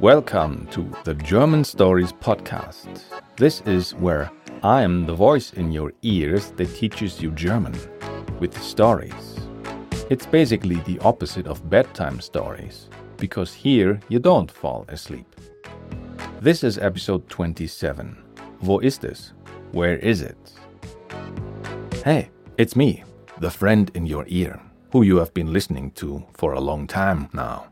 Welcome to the German Stories Podcast. This is where I am the voice in your ears that teaches you German with stories. It's basically the opposite of bedtime stories, because here you don't fall asleep. This is episode 27. Wo ist es? Where is it? Hey, it's me, the friend in your ear, who you have been listening to for a long time now.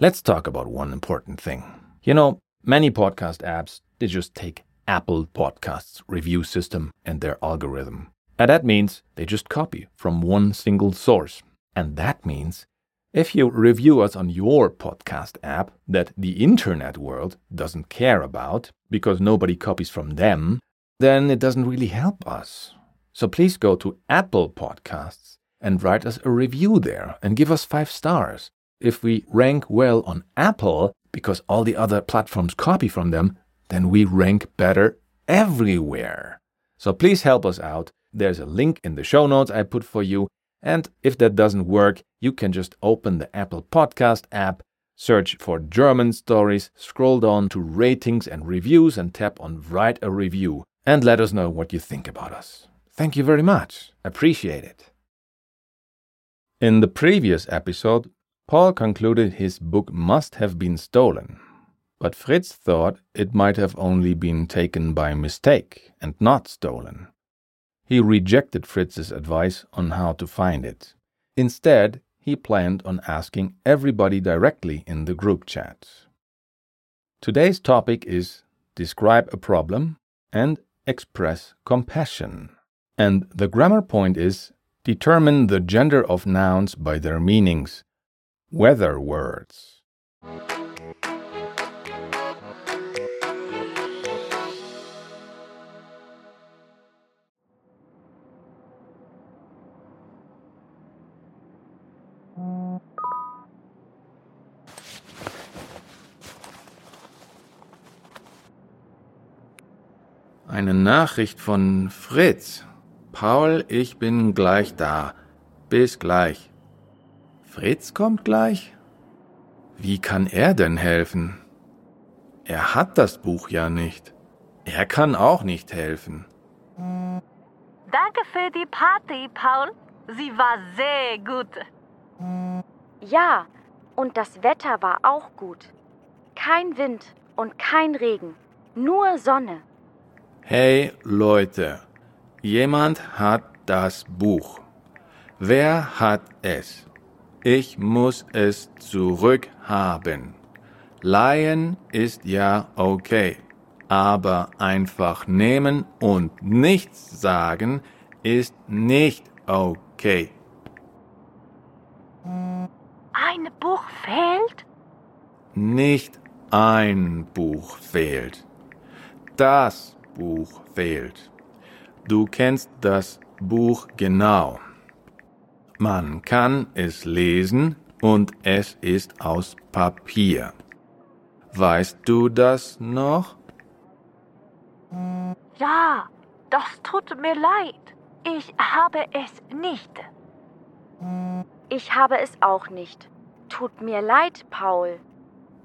Let's talk about one important thing. You know, many podcast apps, they just take Apple Podcasts review system and their algorithm. And that means they just copy from one single source. And that means if you review us on your podcast app that the internet world doesn't care about because nobody copies from them, then it doesn't really help us. So please go to Apple Podcasts and write us a review there and give us five stars. If we rank well on Apple because all the other platforms copy from them, then we rank better everywhere. So please help us out. There's a link in the show notes I put for you. And if that doesn't work, you can just open the Apple Podcast app, search for German stories, scroll down to ratings and reviews, and tap on Write a Review. And let us know what you think about us. Thank you very much. Appreciate it. In the previous episode, Paul concluded his book must have been stolen, but Fritz thought it might have only been taken by mistake and not stolen. He rejected Fritz's advice on how to find it. Instead, he planned on asking everybody directly in the group chat. Today's topic is describe a problem and express compassion. And the grammar point is determine the gender of nouns by their meanings. Weather words. Eine Nachricht von Fritz. Paul, ich bin gleich da. Bis gleich. Fritz kommt gleich? Wie kann er denn helfen? Er hat das Buch ja nicht. Er kann auch nicht helfen. Danke für die Party, Paul. Sie war sehr gut. Ja, und das Wetter war auch gut. Kein Wind und kein Regen, nur Sonne. Hey Leute, jemand hat das Buch. Wer hat es? Ich muss es zurückhaben. Leihen ist ja okay, aber einfach nehmen und nichts sagen ist nicht okay. Ein Buch fehlt? Nicht ein Buch fehlt. Das Buch fehlt. Du kennst das Buch genau. Man kann es lesen und es ist aus Papier. Weißt du das noch? Ja, das tut mir leid. Ich habe es nicht. Ich habe es auch nicht. Tut mir leid, Paul.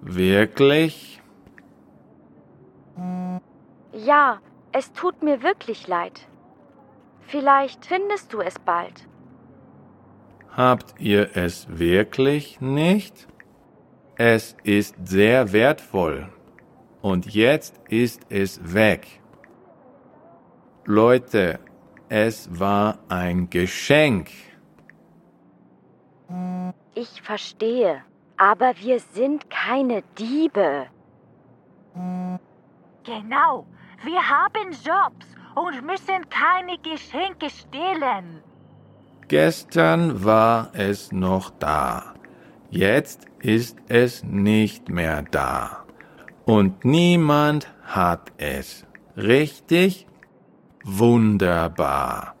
Wirklich? Ja, es tut mir wirklich leid. Vielleicht findest du es bald. Habt ihr es wirklich nicht? Es ist sehr wertvoll. Und jetzt ist es weg. Leute, es war ein Geschenk. Ich verstehe, aber wir sind keine Diebe. Genau, wir haben Jobs und müssen keine Geschenke stehlen. Gestern war es noch da. Jetzt ist es nicht mehr da. Und niemand hat es. Richtig? Wunderbar.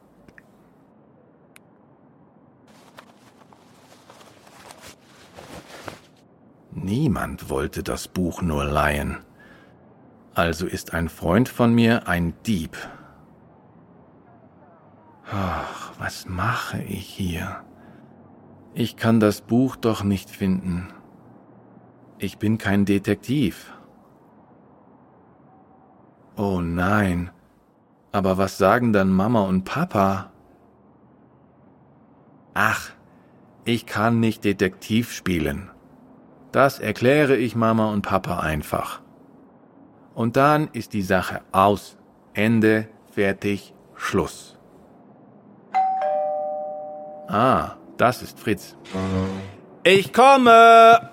Niemand wollte das Buch nur leihen. Also ist ein Freund von mir ein Dieb. Ach, was mache ich hier? Ich kann das Buch doch nicht finden. Ich bin kein Detektiv. Oh nein. Aber was sagen dann Mama und Papa? Ach, ich kann nicht Detektiv spielen. Das erkläre ich Mama und Papa einfach. Und dann ist die Sache aus. Ende, fertig, Schluss. Ah, das ist Fritz. Ich komme!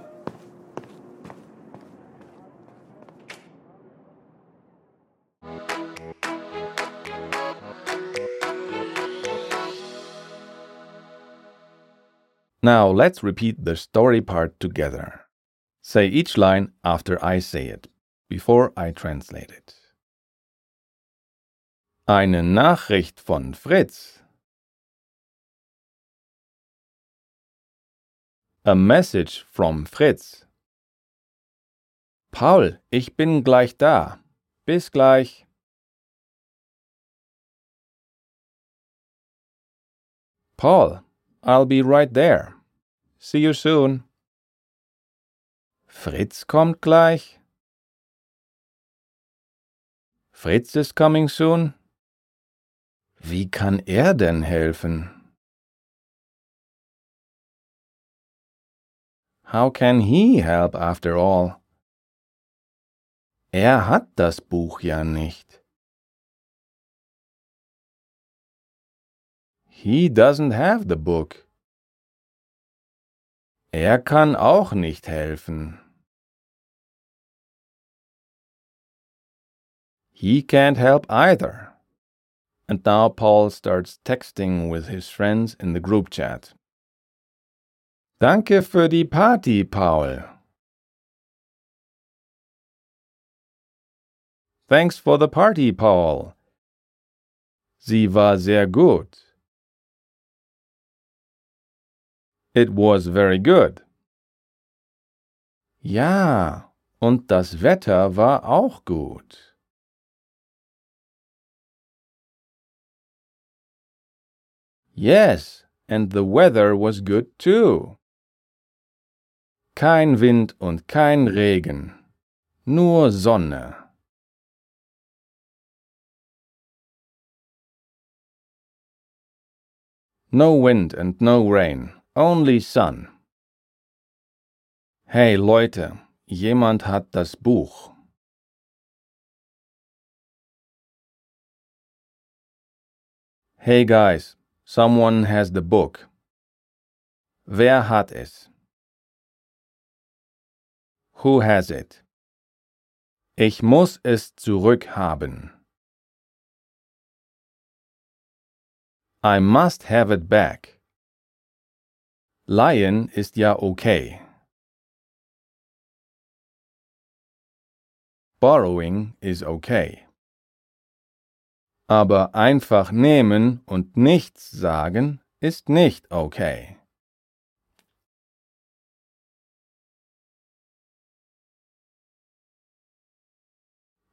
Now let's repeat the story part together. Say each line after I say it, before I translate it. Eine Nachricht von Fritz. A message from Fritz. Paul, ich bin gleich da. Bis gleich. Paul, I'll be right there. See you soon. Fritz kommt gleich. Fritz is coming soon. Wie kann er denn helfen? How can he help after all? Er hat das Buch ja nicht. He doesn't have the book. Er kann auch nicht helfen. He can't help either. And now Paul starts texting with his friends in the group chat. Danke für die Party, Paul. Thanks for the party, Paul. Sie war sehr gut. It was very good. Ja, und das Wetter war auch gut. Yes, and the weather was good too. Kein Wind und kein Regen, nur Sonne. No wind and no rain. Only sun. Hey Leute, jemand hat das Buch. Hey guys, someone has the book. Wer hat es? Who has it? Ich muss es zurückhaben. I must have it back. Lion ist ja okay. Borrowing is okay. Aber einfach nehmen und nichts sagen ist nicht okay.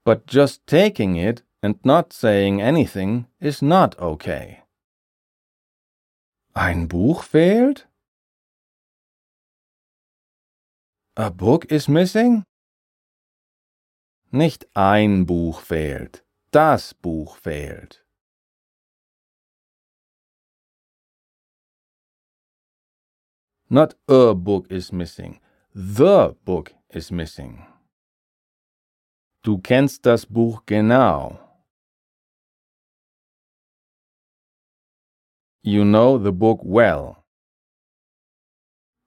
But just taking it and not saying anything is not okay. Ein Buch fehlt? A book is missing? Nicht ein Buch fehlt, das Buch fehlt. Not a book is missing, the book is missing. Du kennst das Buch genau. You know the book well.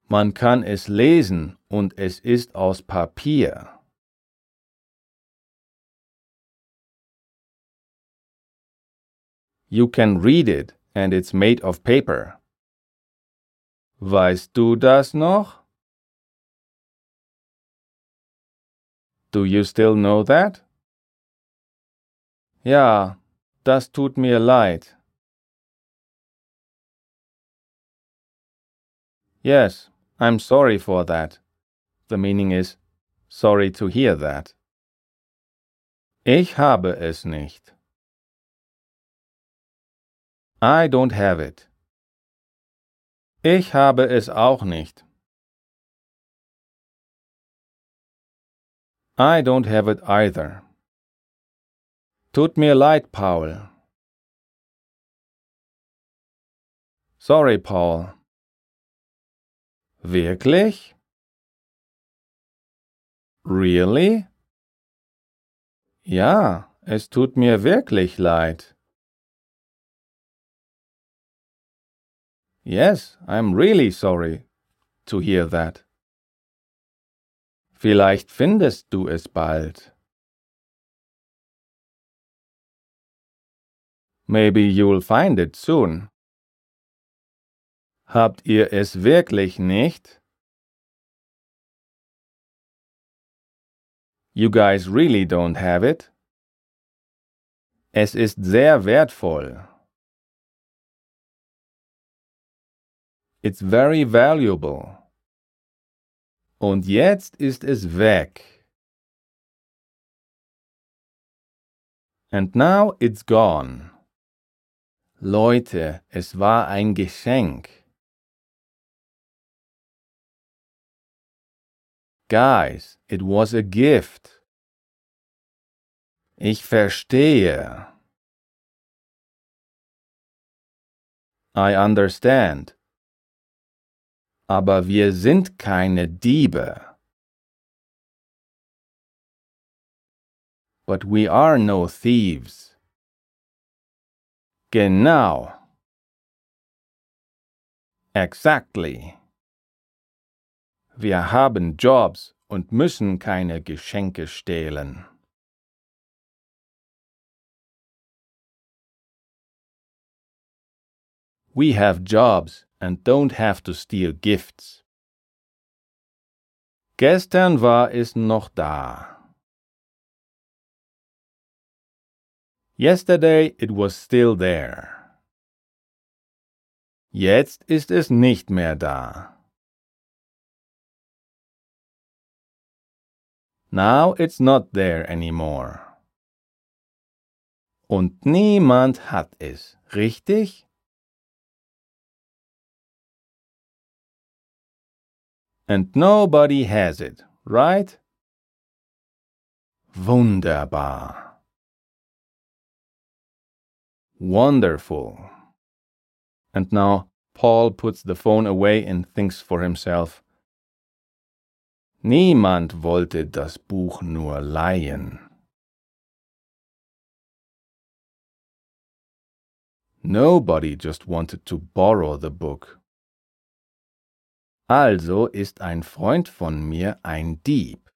Man kann es lesen und es ist aus Papier. You can read it and it's made of paper. Weißt du das noch? Do you still know that? Ja, das tut mir leid. Yes, I'm sorry for that. The meaning is sorry to hear that. Ich habe es nicht. I don't have it. Ich habe es auch nicht. I don't have it either. Tut mir leid, Paul. Sorry, Paul. Wirklich? Really? Ja, es tut mir wirklich leid. Yes, I'm really sorry to hear that. Vielleicht findest du es bald. Maybe you'll find it soon. Habt ihr es wirklich nicht? You guys really don't have it? Es ist sehr wertvoll. It's very valuable. Und jetzt ist es weg. And now it's gone. Leute, es war ein Geschenk. Guys, it was a gift. Ich verstehe. I understand aber wir sind keine Diebe. But we are no thieves. Genau. Exactly. Wir haben Jobs und müssen keine Geschenke stehlen. We have jobs and don't have to steal gifts. Gestern war es noch da. Yesterday it was still there. Jetzt ist es nicht mehr da. Now it's not there anymore. Und niemand hat es, richtig? And nobody has it, right? Wunderbar. Wonderful. And now Paul puts the phone away and thinks for himself. Niemand wollte das Buch nur leihen. Nobody just wanted to borrow the book. Also ist ein Freund von mir ein Dieb.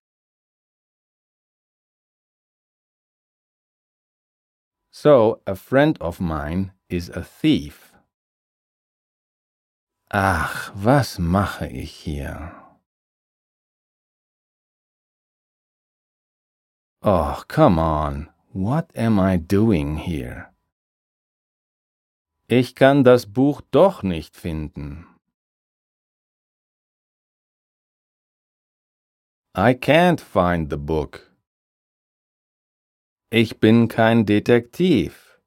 So, a friend of mine is a thief. Ach, was mache ich hier? Oh, come on. What am I doing here? Ich kann das Buch doch nicht finden. I can't find the book. Ich bin kein Detektiv.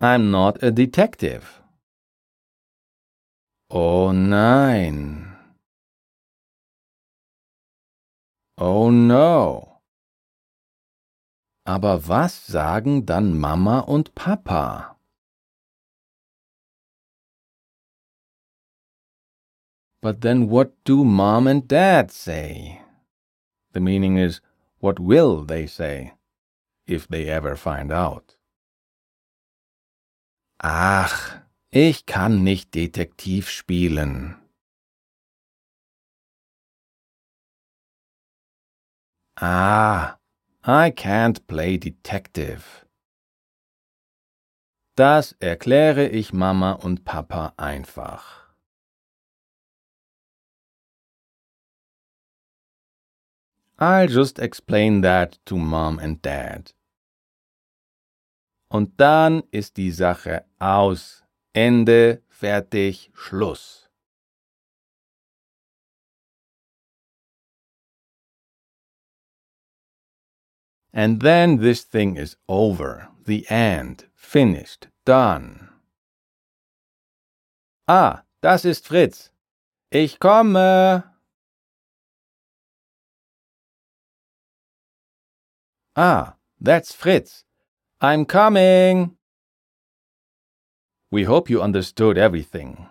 I'm not a detective. Oh nein. Oh no. Aber was sagen dann Mama und Papa? But then what do mom and dad say? The meaning is, what will they say, if they ever find out? Ach, ich kann nicht Detektiv spielen. Ah, I can't play detective. Das erkläre ich Mama und Papa einfach. I'll just explain that to Mom and Dad. Und dann ist die Sache aus. Ende, fertig, Schluss. And then this thing is over. The end. Finished. Done. Ah, das ist Fritz. Ich komme. Ah, that's Fritz. I'm coming. We hope you understood everything.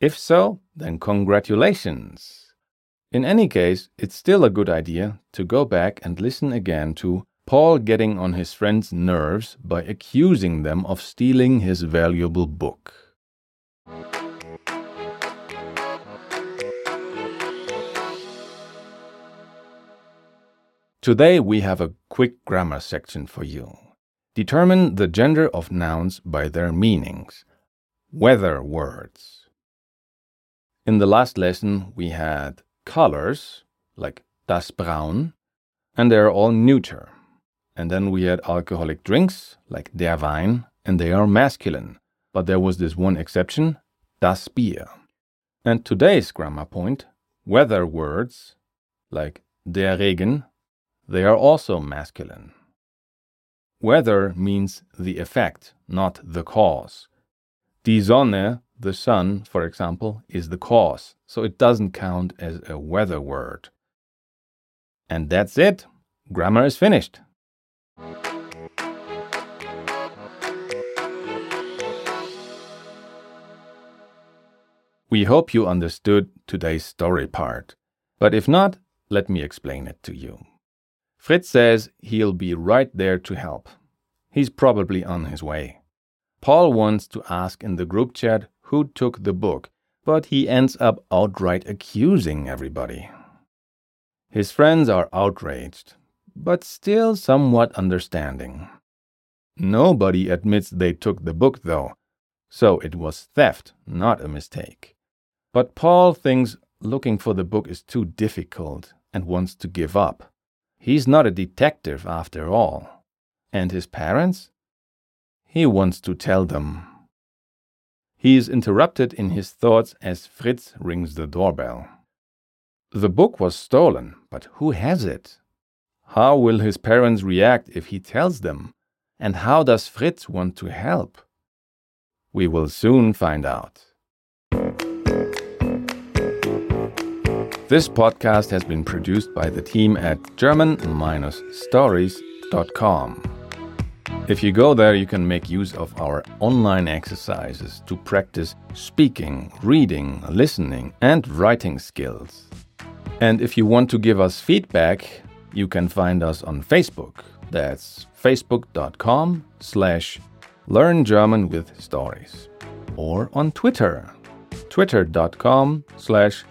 If so, then congratulations. In any case, it's still a good idea to go back and listen again to Paul getting on his friends' nerves by accusing them of stealing his valuable book. Today we have a quick grammar section for you. Determine the gender of nouns by their meanings. Weather words. In the last lesson we had colors, like das Braun, and they are all neuter. And then we had alcoholic drinks, like der Wein, and they are masculine. But there was this one exception, das Bier. And today's grammar point, weather words, like der Regen, they are also masculine. Weather means the effect, not the cause. Die Sonne, the sun, for example, is the cause, so it doesn't count as a weather word. And that's it. Grammar is finished. We hope you understood today's story part, but if not, let me explain it to you. Fritz says he'll be right there to help. He's probably on his way. Paul wants to ask in the group chat who took the book, but he ends up outright accusing everybody. His friends are outraged, but still somewhat understanding. Nobody admits they took the book, though, so it was theft, not a mistake. But Paul thinks looking for the book is too difficult and wants to give up. He's not a detective after all. And his parents? He wants to tell them. He is interrupted in his thoughts as Fritz rings the doorbell. The book was stolen, but who has it? How will his parents react if he tells them? And how does Fritz want to help? We will soon find out. This podcast has been produced by the team at German-Stories.com. If you go there, you can make use of our online exercises to practice speaking, reading, listening, and writing skills. And if you want to give us feedback, you can find us on Facebook. That's facebook.com slash learn German with stories. Or on Twitter, twitter.com slash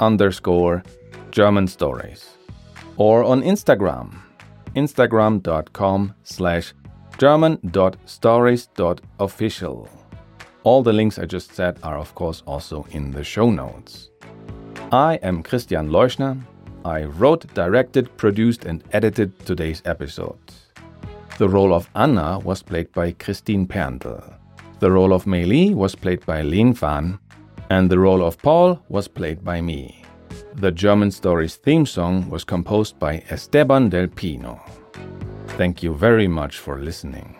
underscore German stories. Or on Instagram, instagram.com slash german.stories.official. All the links I just said are of course also in the show notes. I am Christian Leuschner. I wrote, directed, produced and edited today's episode. The role of Anna was played by Christine Perndl. The role of Mei Li was played by Lin Fan and the role of Paul was played by me. The German Stories theme song was composed by Esteban del Pino. Thank you very much for listening.